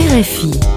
RFI.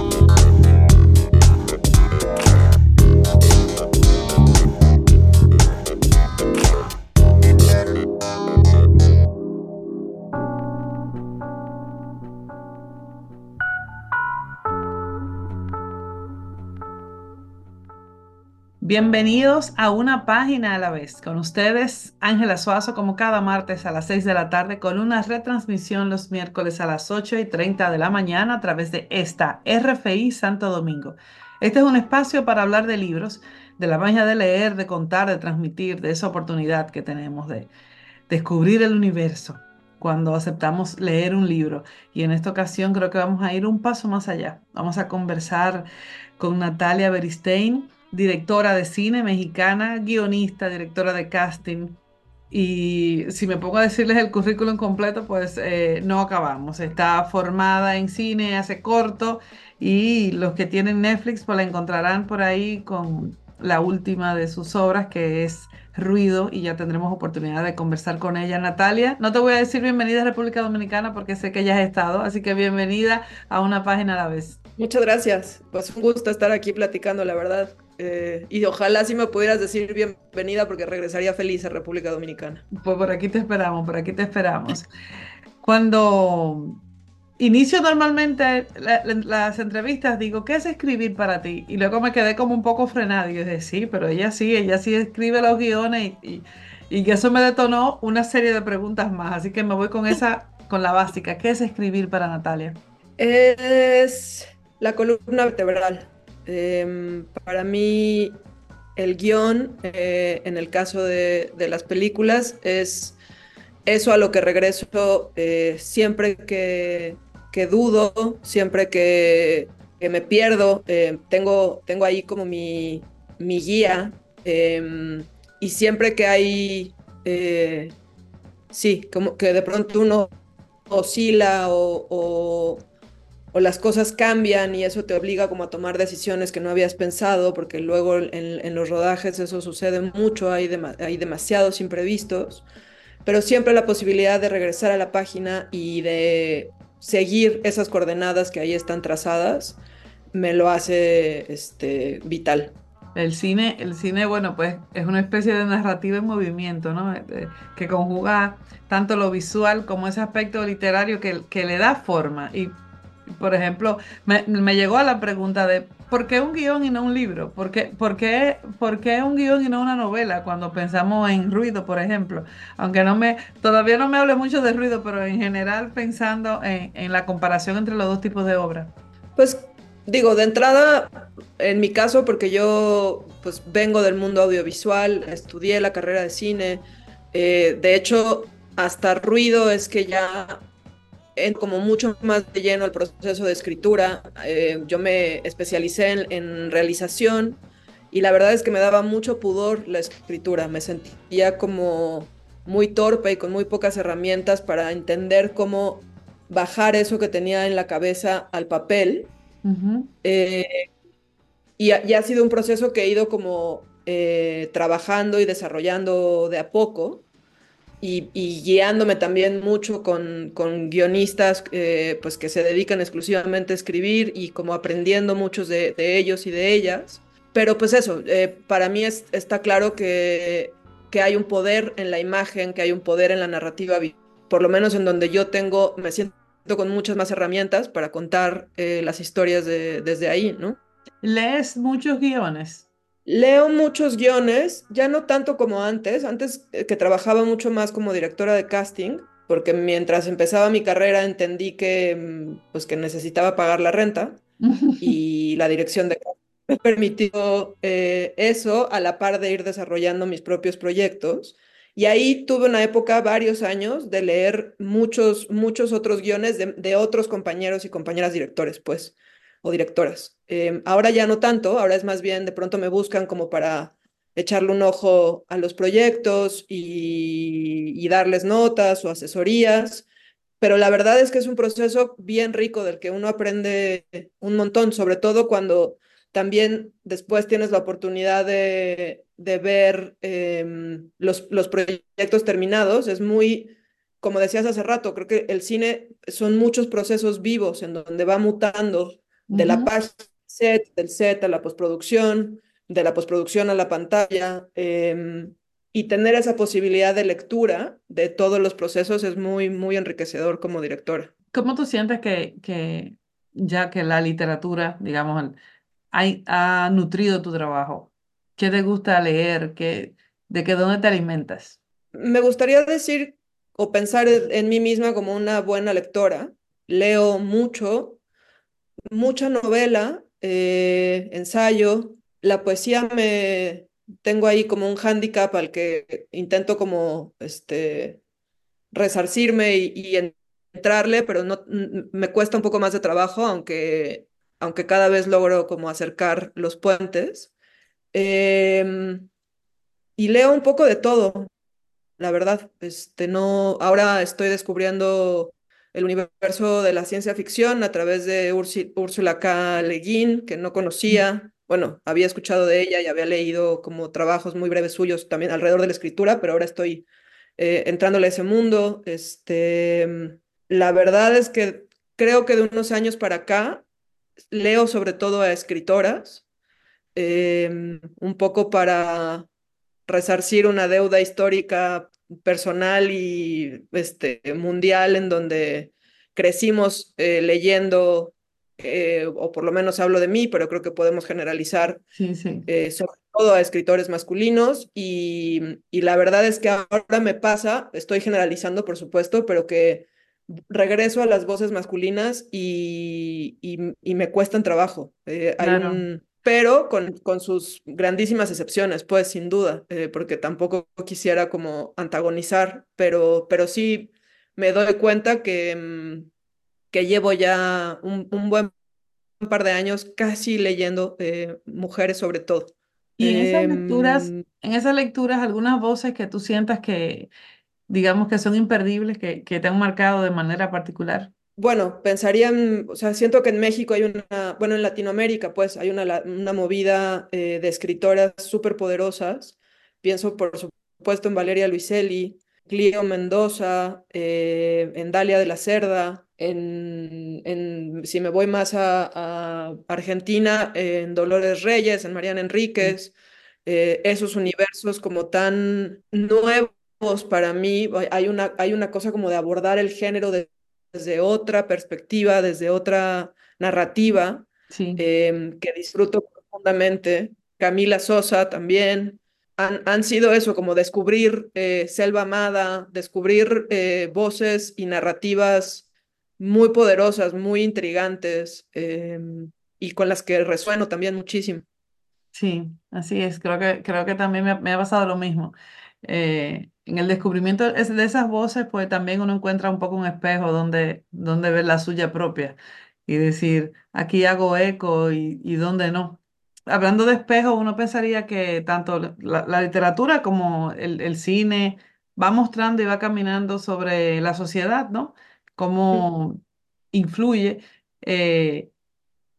Bienvenidos a una página a la vez. Con ustedes, Ángela Suazo, como cada martes a las 6 de la tarde, con una retransmisión los miércoles a las 8 y 30 de la mañana a través de esta RFI Santo Domingo. Este es un espacio para hablar de libros, de la magia de leer, de contar, de transmitir, de esa oportunidad que tenemos de descubrir el universo cuando aceptamos leer un libro. Y en esta ocasión creo que vamos a ir un paso más allá. Vamos a conversar con Natalia Beristein directora de cine mexicana, guionista, directora de casting. Y si me pongo a decirles el currículum completo, pues eh, no acabamos. Está formada en cine hace corto y los que tienen Netflix pues la encontrarán por ahí con la última de sus obras que es Ruido y ya tendremos oportunidad de conversar con ella. Natalia, no te voy a decir bienvenida a República Dominicana porque sé que ya has estado, así que bienvenida a una página a la vez. Muchas gracias, pues un gusto estar aquí platicando, la verdad. Eh, y ojalá sí me pudieras decir bienvenida porque regresaría feliz a República Dominicana. Pues por aquí te esperamos, por aquí te esperamos. Cuando inicio normalmente las entrevistas, digo, ¿qué es escribir para ti? Y luego me quedé como un poco frenada y dije, sí, pero ella sí, ella sí escribe los guiones y, y, que eso me detonó una serie de preguntas más. Así que me voy con esa, con la básica. ¿Qué es escribir para Natalia? Es la columna vertebral Em, para mí, el guion, eh, en el caso de, las películas, es eso a lo que regreso eh, siempre que, dudo, siempre que, me pierdo. Eh, tengo, tengo ahí como mi, guía em, y siempre que hay, sí, como que de pronto uno oscila o las cosas cambian y eso te obliga como a tomar decisiones que no habías pensado, porque luego en, los rodajes eso sucede mucho, hay, hay demasiados imprevistos, pero siempre la posibilidad de regresar a la página y de seguir esas coordenadas que ahí están trazadas me lo hace este, vital. El cine, el cine, bueno, pues es una especie de narrativa en movimiento, ¿no? Que conjuga tanto lo visual como ese aspecto literario que, que le da forma. Y por ejemplo, me, llegó a la pregunta de ¿por qué un guion y no un libro? ¿Por qué, por, qué, ¿Por qué, un guion y no una novela? Cuando pensamos en ruido, por ejemplo. Aunque no me, todavía no me hable mucho de ruido, pero en general pensando en, en la comparación entre los dos tipos de obras. Pues digo, de entrada, en mi caso, porque yo pues vengo del mundo audiovisual, estudié la carrera de cine, eh, de hecho, hasta ruido es que ya en como mucho más de lleno el proceso de escritura. Eh, yo me especialicé en, realización y la verdad es que me daba mucho pudor la escritura. Me sentía como muy torpe y con muy pocas herramientas para entender cómo bajar eso que tenía en la cabeza al papel. Eh, y, ha, sido un proceso que he ido como eh, trabajando y desarrollando de a poco y, guiándome también mucho con, con guionistas eh, pues que se dedican exclusivamente a escribir y como aprendiendo muchos de, ellos y de ellas. Pero pues eso, eh, para mí está claro que, que hay un poder en la imagen, que hay un poder en la narrativa, por lo menos en donde yo tengo, me siento con muchas más herramientas para contar eh, las historias de, desde ahí, ¿no? ¿Lees muchos guiones? Leo muchos guiones, ya no tanto como antes, antes eh, que trabajaba mucho más como directora de casting, porque mientras empezaba mi carrera entendí que, mm, pues, que necesitaba pagar la renta y la dirección de casting me permitió eh, eso a la par de ir desarrollando mis propios proyectos. Y ahí tuve una época, varios años, de leer muchos, muchos otros guiones de, de otros compañeros y compañeras directores, pues o directoras. Em, ahora ya no tanto, ahora es más bien de pronto me buscan como para echarle un ojo a los proyectos y, darles notas o asesorías, pero la verdad es que es un proceso bien rico del que uno aprende un montón, sobre todo cuando también después tienes la oportunidad de, ver em, los, los proyectos terminados, es muy como decías hace rato, creo que el cine son muchos procesos vivos en donde va mutando de la página set, del set a la postproducción, de la postproducción a la pantalla. Em, y tener esa posibilidad de lectura de todos los procesos es muy, muy enriquecedor como directora. ¿Cómo tú sientes que, que ya que la literatura, digamos, ha, ha nutrido tu trabajo? ¿Qué te gusta leer? ¿Qué, ¿De qué dónde te alimentas? Me gustaría decir o pensar en mí misma como una buena lectora. Leo mucho, mucha novela, eh, ensayo. La poesía me tengo ahí como un hándicap al que intento como este resarcirme y, entrarle, pero no me cuesta un poco más de trabajo, aunque, aunque cada vez logro como acercar los puentes. Em, y leo un poco de todo, la verdad. Este, no, ahora estoy descubriendo el universo de la ciencia ficción a través de Úrsula K. Le Guin, que no conocía. Bueno, había escuchado de ella y había leído como trabajos muy breves suyos también alrededor de la escritura, pero ahora estoy eh, entrándole a ese mundo. Este, la verdad es que creo que de unos años para acá leo sobre todo a escritoras, em, un poco para resarcir una deuda histórica personal y este, mundial en donde crecimos eh, leyendo, eh, o por lo menos hablo de mí, pero creo que podemos generalizar eh, sobre todo a escritores masculinos y, y la verdad es que ahora me pasa, estoy generalizando por supuesto, pero que regreso a las voces masculinas y, y, me cuestan trabajo. hay un pero con, con sus grandísimas excepciones, pues sin duda, eh, porque tampoco quisiera como antagonizar, pero, pero sí me doy cuenta que, mm, que llevo ya un, un, buen par de años casi leyendo eh, mujeres sobre todo. Y en esas lecturas, em, en esas lecturas, algunas voces que tú sientas que, digamos que son imperdibles, que, que te han marcado de manera particular bueno, pensarían, o sea, siento que en México hay una, bueno, en Latinoamérica, pues hay una, una movida eh, de escritoras súper poderosas. Pienso, por supuesto, en Valeria Luiselli, Clio Mendoza, eh, en Dalia de la Cerda, en, en si me voy más a, Argentina, en Dolores Reyes, en Mariana Enríquez, eh, esos universos como tan nuevos para mí, hay una, hay una cosa como de abordar el género de desde otra perspectiva, desde otra narrativa, em, que disfruto profundamente. Camila Sosa también. Han, han sido eso, como descubrir eh, Selva Amada, descubrir eh, voces y narrativas muy poderosas, muy intrigantes em, y con las que resueno también muchísimo. Sí, así es. Creo que, creo que también me, me ha pasado lo mismo. Eh, en el descubrimiento de esas voces, pues también uno encuentra un poco un espejo donde, donde ver la suya propia y decir, aquí hago eco y, y dónde no. Hablando de espejo, uno pensaría que tanto la, literatura como el, el, cine va mostrando y va caminando sobre la sociedad, ¿no? Cómo influye. Eh,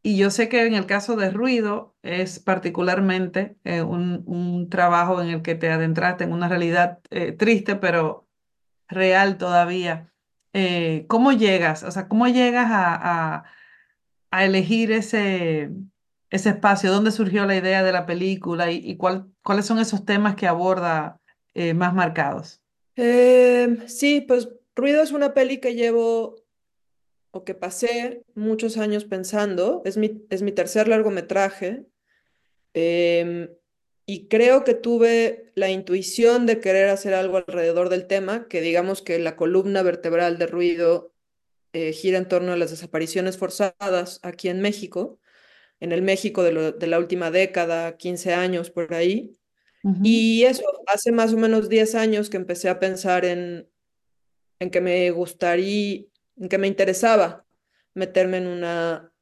y yo sé que en el caso de ruido es particularmente eh, un, un, trabajo en el que te adentraste en una realidad eh, triste, pero real todavía. Eh, ¿Cómo llegas? O sea, ¿cómo llegas a, a, elegir ese, ese espacio? ¿Dónde surgió la idea de la película y, y cuál, cuáles son esos temas que aborda más marcados? Em, sí, pues Ruido es una peli que llevo o que pasé muchos años pensando. Es mi, es mi tercer largometraje. Em, y creo que tuve la intuición de querer hacer algo alrededor del tema, que digamos que la columna vertebral de ruido eh, gira en torno a las desapariciones forzadas aquí en México, en el México de, de la última década, 15 años por ahí. Y eso, hace más o menos 10 años que empecé a pensar en, en que me gustaría, en que me interesaba meterme en una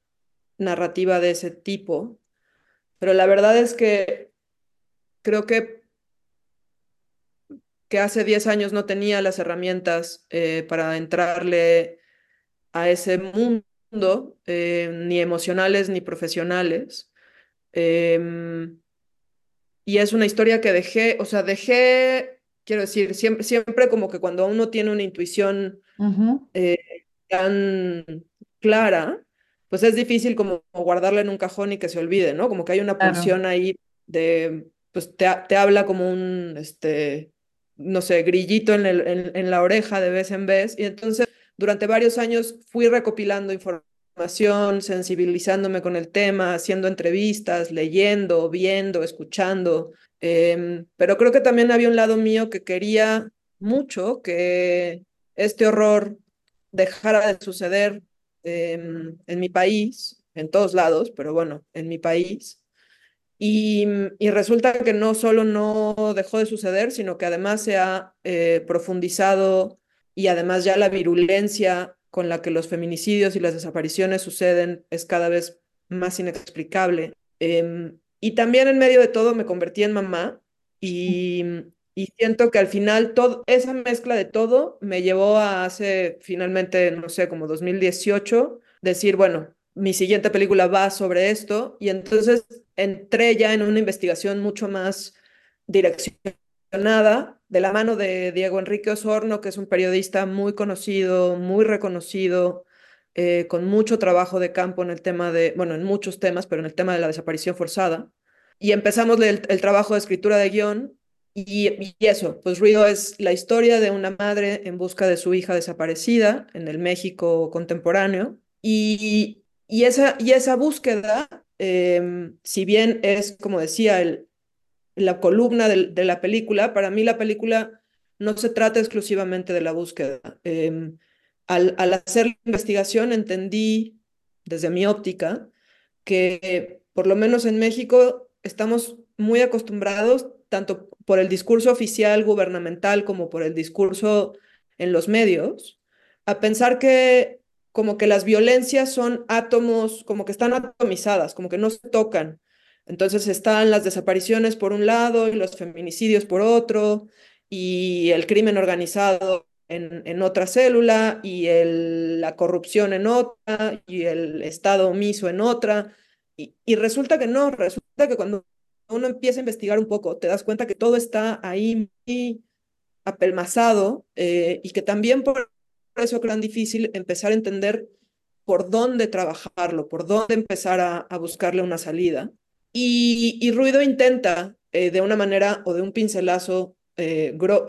narrativa de ese tipo, pero la verdad es que creo que, que hace 10 años no tenía las herramientas eh, para entrarle a ese mundo, eh, ni emocionales ni profesionales. Em, y es una historia que dejé, o sea, dejé Quiero decir, siempre, siempre como que cuando uno tiene una intuición tan clara, pues es difícil como guardarla en un cajón y que se olvide, ¿no? Como que hay una pulsión ahí de, pues te, te, habla como un, este, no sé, grillito en, el, en, en la oreja de vez en vez. Y entonces, durante varios años fui recopilando información, sensibilizándome con el tema, haciendo entrevistas, leyendo, viendo, escuchando. Em, pero creo que también había un lado mío que quería mucho que este horror dejara de suceder em, en mi país, en todos lados, pero bueno, en mi país. Y, resulta que no solo no dejó de suceder, sino que además se ha eh, profundizado y además ya la virulencia con la que los feminicidios y las desapariciones suceden es cada vez más inexplicable. Eh, y también en medio de todo me convertí en mamá y, y siento que al final todo, esa mezcla de todo me llevó a hace finalmente, no sé, como 2018, decir, bueno, mi siguiente película va sobre esto y entonces entré ya en una investigación mucho más direccionada de la mano de Diego Enrique Osorno, que es un periodista muy conocido, muy reconocido, eh, con mucho trabajo de campo en el tema de, bueno, en muchos temas, pero en el tema de la desaparición forzada. Y empezamos el, el trabajo de escritura de guion y, y, eso, pues Ruido es la historia de una madre en busca de su hija desaparecida en el México contemporáneo. Y, y, esa, y esa búsqueda, eh, si bien es, como decía, el, la columna de, de, la película, para mí la película no se trata exclusivamente de la búsqueda. Eh, al, al hacer la investigación entendí desde mi óptica que por lo menos en México estamos muy acostumbrados, tanto por el discurso oficial gubernamental como por el discurso en los medios, a pensar que como que las violencias son átomos, como que están atomizadas, como que no se tocan. Entonces están las desapariciones por un lado y los feminicidios por otro, y el crimen organizado en, otra célula y el, la corrupción en otra y el Estado omiso en otra. Y, y, resulta que no, resulta que cuando uno empieza a investigar un poco, te das cuenta que todo está ahí apelmazado eh, y que también por eso es tan difícil empezar a entender por dónde trabajarlo, por dónde empezar a, buscarle una salida. Y, Ruido intenta, eh, de una manera o de un pincelazo eh, gru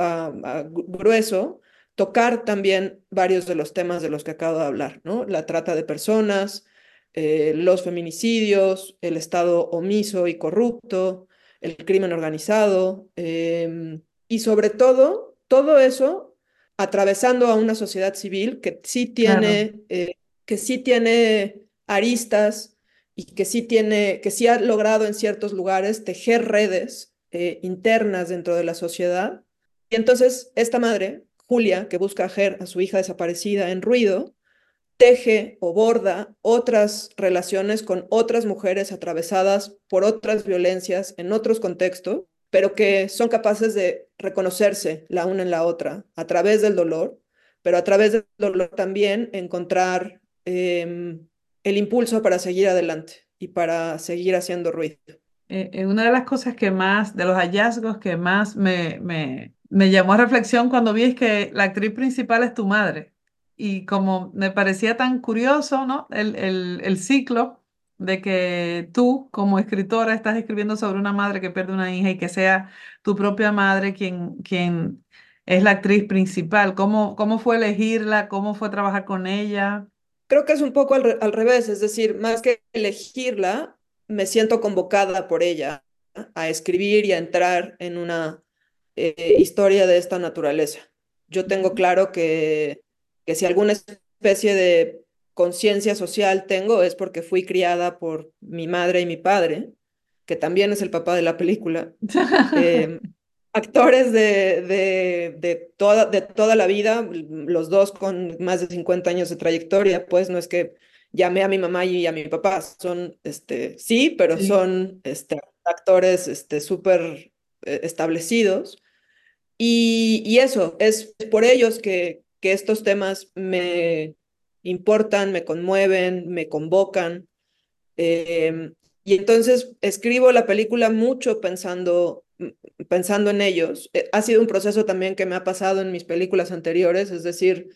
grueso, tocar también varios de los temas de los que acabo de hablar, ¿no? La trata de personas, eh, los feminicidios, el Estado omiso y corrupto, el crimen organizado, eh, y sobre todo, todo eso atravesando a una sociedad civil que sí tiene, claro. eh, que sí tiene aristas y que sí tiene, que sí ha logrado en ciertos lugares tejer redes eh, internas dentro de la sociedad. Y entonces esta madre, Julia, que busca a, a su hija desaparecida en ruido, teje o borda otras relaciones con otras mujeres atravesadas por otras violencias en otros contextos, pero que son capaces de reconocerse la una en la otra a través del dolor, pero a través del dolor también encontrar eh, el impulso para seguir adelante y para seguir haciendo ruido. Eh, una de las cosas que más, de los hallazgos que más me, me, me llamó a reflexión cuando vi es que la actriz principal es tu madre. Y como me parecía tan curioso, ¿no? El, el, el ciclo de que tú, como escritora, estás escribiendo sobre una madre que pierde una hija y que sea tu propia madre quien, quien es la actriz principal. ¿Cómo, cómo fue elegirla? ¿Cómo fue trabajar con ella? Creo que es un poco al, al revés, es decir, más que elegirla, me siento convocada por ella a escribir y a entrar en una eh, historia de esta naturaleza. Yo tengo claro que, que si alguna especie de conciencia social tengo es porque fui criada por mi madre y mi padre, que también es el papá de la película. eh, actores de, de, de, toda, de toda la vida, los dos con más de 50 años de trayectoria, pues no es que llamé a mi mamá y a mi papá, son, este, sí, pero sí. son este, actores este, súper eh, establecidos. Y, y, eso, es por ellos que, que estos temas me importan, me conmueven, me convocan. Eh, y entonces escribo la película mucho pensando mm, pensando en ellos. Eh, ha sido un proceso también que me ha pasado en mis películas anteriores, es decir,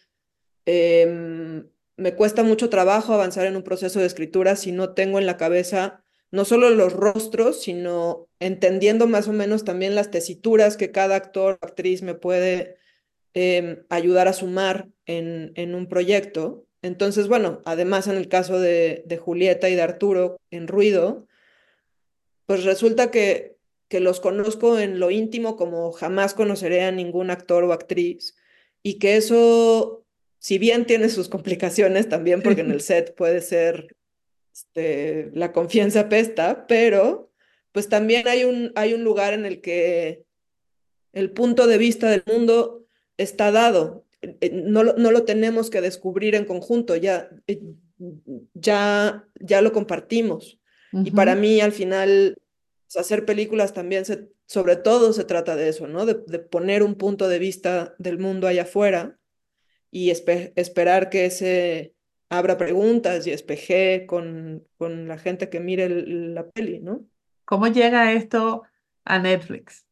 em, me cuesta mucho trabajo avanzar en un proceso de escritura si no tengo en la cabeza no solo los rostros, sino entendiendo más o menos también las tesituras que cada actor o actriz me puede em, ayudar a sumar en, en un proyecto. Entonces, bueno, además en el caso de, de Julieta y de Arturo en Ruido, pues resulta que, que los conozco en lo íntimo como jamás conoceré a ningún actor o actriz y que eso, si bien tiene sus complicaciones también, porque en el set puede ser, este, la confianza pesta, pero pues también hay un, hay un lugar en el que el punto de vista del mundo está dado. Eh, no, no lo tenemos que descubrir en conjunto, ya, eh, ya, ya lo compartimos. Y para mí, al final, pues, hacer películas también, se, sobre todo se trata de eso, ¿no? De, de poner un punto de vista del mundo allá afuera y espe esperar que ese abra preguntas y espeje con, con la gente que mire el, la peli, ¿no? ¿Cómo llega esto a Netflix?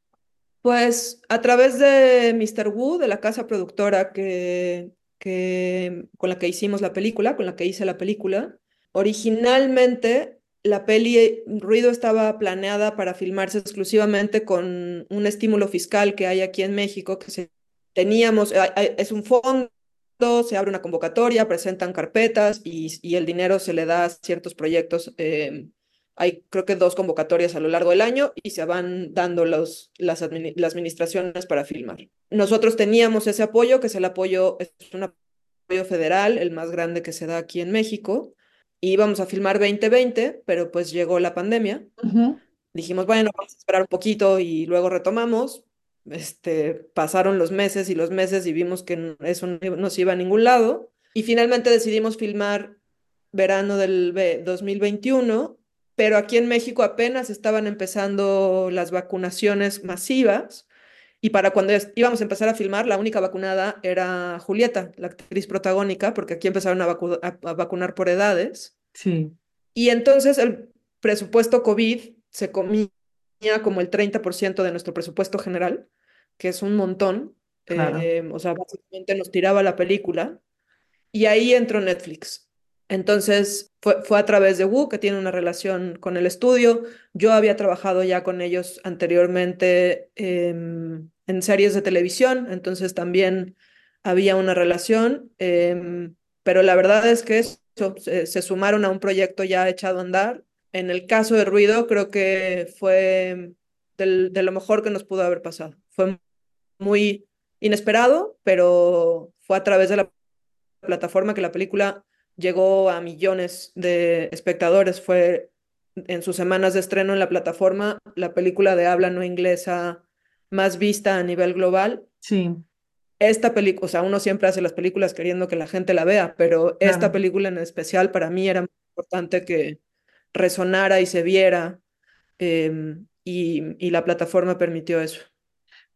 Pues a través de Mr. Wu, de la casa productora que, que, con la que hicimos la película, con la que hice la película. Originalmente la peli Ruido estaba planeada para filmarse exclusivamente con un estímulo fiscal que hay aquí en México, que se, teníamos, es un fondo, se abre una convocatoria, presentan carpetas y, y el dinero se le da a ciertos proyectos. Eh, hay creo que dos convocatorias a lo largo del año y se van dando los, las, las administraciones para filmar. Nosotros teníamos ese apoyo, que es el apoyo, es un apoyo federal, el más grande que se da aquí en México íbamos a filmar 2020, pero pues llegó la pandemia. Dijimos, bueno, vamos a esperar un poquito y luego retomamos. Este, pasaron los meses y los meses y vimos que eso no se iba a ningún lado. Y finalmente decidimos filmar verano del 2021, pero aquí en México apenas estaban empezando las vacunaciones masivas. Y para cuando íbamos a empezar a filmar, la única vacunada era Julieta, la actriz protagónica, porque aquí empezaron a, a, vacunar por edades. Sí. Y entonces el presupuesto COVID se comía como el 30% de nuestro presupuesto general, que es un montón. Claro. Eh, o sea, básicamente nos tiraba la película. Y ahí entró Netflix. Entonces fue, fue, a través de Wu, que tiene una relación con el estudio. Yo había trabajado ya con ellos anteriormente eh, en series de televisión, entonces también había una relación, eh, pero la verdad es que eso, se, sumaron a un proyecto ya echado a andar. En el caso de Ruido, creo que fue de lo mejor que nos pudo haber pasado. Fue muy inesperado, pero fue a través de la plataforma que la película llegó a millones de espectadores. Fue en sus semanas de estreno en la plataforma la película de habla no inglesa más vista a nivel global. Sí. Esta película, o sea, uno siempre hace las películas queriendo que la gente la vea, pero claro. esta película en especial para mí era muy importante que resonara y se viera eh, y, y la plataforma permitió eso.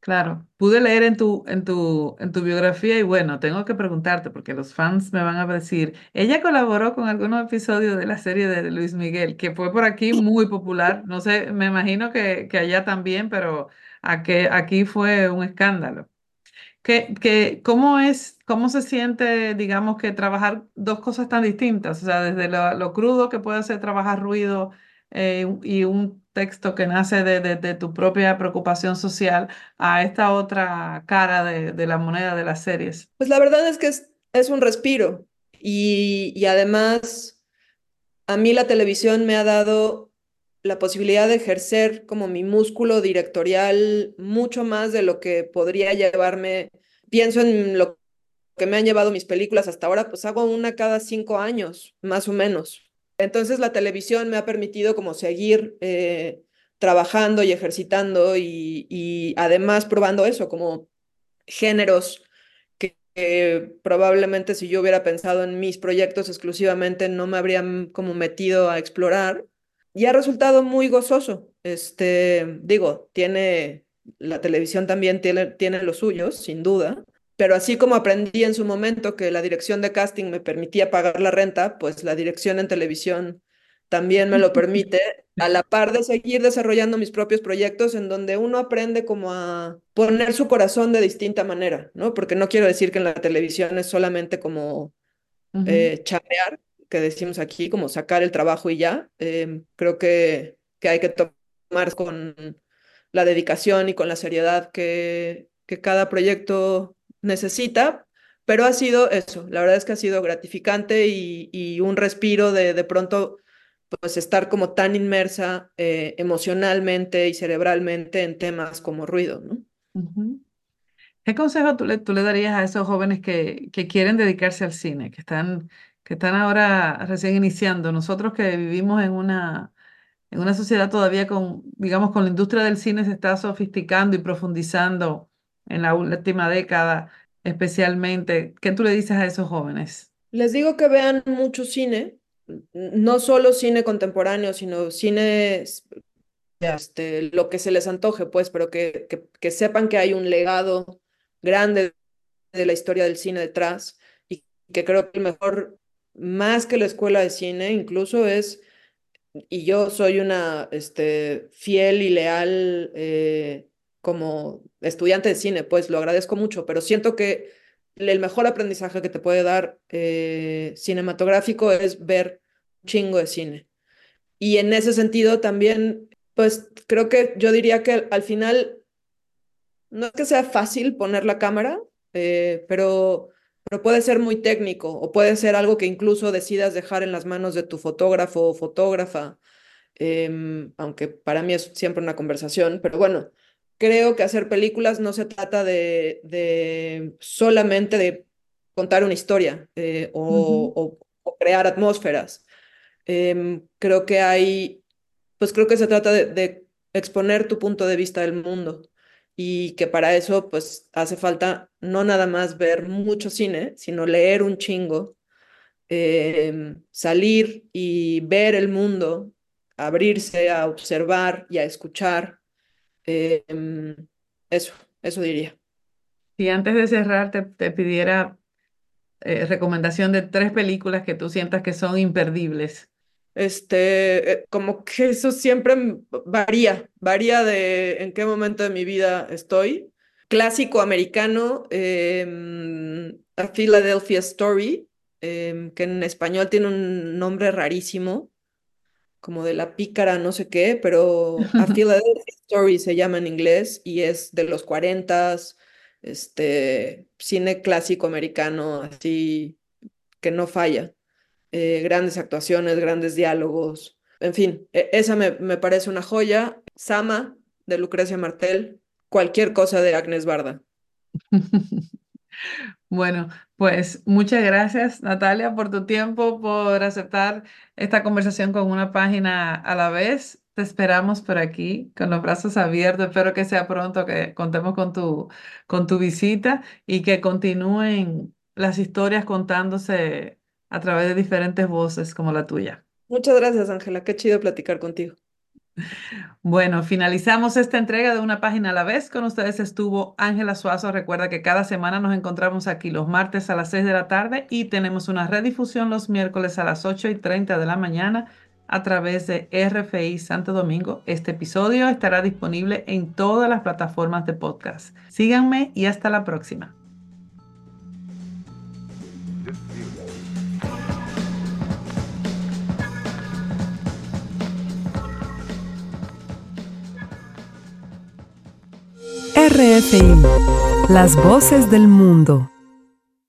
Claro, pude leer en tu, en tu, en tu biografía y bueno, tengo que preguntarte porque los fans me van a decir, ella colaboró con algunos episodios de la serie de Luis Miguel, que fue por aquí muy popular, no sé, me imagino que, que allá también, pero aquí, aquí fue un escándalo. ¿Qué, qué, cómo es, cómo se siente, digamos, que trabajar dos cosas tan distintas? O sea, desde lo, lo crudo que puede ser trabajar ruido eh, y un texto que nace de, tu propia preocupación social a esta otra cara de, la moneda de las series? Pues la verdad es que es, es un respiro y, y además a mí la televisión me ha dado la posibilidad de ejercer como mi músculo directorial mucho más de lo que podría llevarme. Pienso en lo que me han llevado mis películas hasta ahora, pues hago una cada cinco años, más o menos. Entonces la televisión me ha permitido como seguir eh, trabajando y ejercitando y, además probando eso, como géneros que, que, probablemente si yo hubiera pensado en mis proyectos exclusivamente no me habrían como metido a explorar. Y ha resultado muy gozoso. Este, digo, tiene, la televisión también tiene, tiene los suyos, sin duda, pero así como aprendí en su momento que la dirección de casting me permitía pagar la renta, pues la dirección en televisión también me lo permite, a la par de seguir desarrollando mis propios proyectos en donde uno aprende como a poner su corazón de distinta manera, ¿no? Porque no quiero decir que en la televisión es solamente como eh, chamear, que decimos aquí, como sacar el trabajo y ya. Em, creo que, que hay que tomar con la dedicación y con la seriedad que, que cada proyecto necesita, pero ha sido eso, la verdad es que ha sido gratificante y, y un respiro de de pronto pues estar como tan inmersa eh, emocionalmente y cerebralmente en temas como ruido, ¿no? ¿Qué consejo tú le, tú le darías a esos jóvenes que, que quieren dedicarse al cine, que están, que están ahora recién iniciando? Nosotros que vivimos en una, en una sociedad todavía con, digamos, con la industria del cine se está sofisticando y profundizando en la última década, especialmente. ¿Qué tú le dices a esos jóvenes? Les digo que vean mucho cine, no solo cine contemporáneo, sino cine, este, lo que se les antoje, pues, pero que, que, sepan que hay un legado grande de la historia del cine detrás y que creo que el mejor, más que la escuela de cine, incluso es, y yo soy una este, fiel y leal eh, como estudiante de cine, pues lo agradezco mucho, pero siento que el mejor aprendizaje que te puede dar eh, cinematográfico es ver un chingo de cine. Y en ese sentido también, pues creo que yo diría que al final no es que sea fácil poner la cámara, eh, pero, pero puede ser muy técnico o puede ser algo que incluso decidas dejar en las manos de tu fotógrafo o fotógrafa, em, aunque para mí es siempre una conversación, pero bueno, creo que hacer películas no se trata de, de solamente de contar una historia eh, o, crear atmósferas. Em, creo que hay, pues creo que se trata de, exponer tu punto de vista del mundo y que para eso pues hace falta no nada más ver mucho cine, sino leer un chingo, em, salir y ver el mundo, abrirse a observar y a escuchar Em, eso, eso diría. Y antes de cerrar, te, pidiera eh, recomendación de tres películas que tú sientas que son imperdibles. Este, eh, como que eso siempre varía, varía de en qué momento de mi vida estoy. Clásico americano, em, A Philadelphia Story, em, que en español tiene un nombre rarísimo como de la pícara, no sé qué, pero A Philadelphia Story se llama en inglés y es de los 40, este, cine clásico americano, así que no falla. Eh, grandes actuaciones, grandes diálogos, en fin, e, esa me, me parece una joya. Sama, de Lucrecia Martel, cualquier cosa de Agnes Barda. Bueno, pues muchas gracias Natalia por tu tiempo, por aceptar esta conversación con una página a la vez. Te esperamos por aquí con los brazos abiertos. Espero que sea pronto que contemos con tu, con tu visita y que continúen las historias contándose a través de diferentes voces como la tuya. Muchas gracias, Ángela. Qué chido platicar contigo. Bueno, finalizamos esta entrega de una página a la vez. Con ustedes estuvo Ángela Suazo. Recuerda que cada semana nos encontramos aquí los martes a las 6 de la tarde y tenemos una redifusión los miércoles a las 8 y 30 de la mañana a través de RFI Santo Domingo. Este episodio estará disponible en todas las plataformas de podcast. Síganme y hasta la próxima. RFI, las voces del mundo.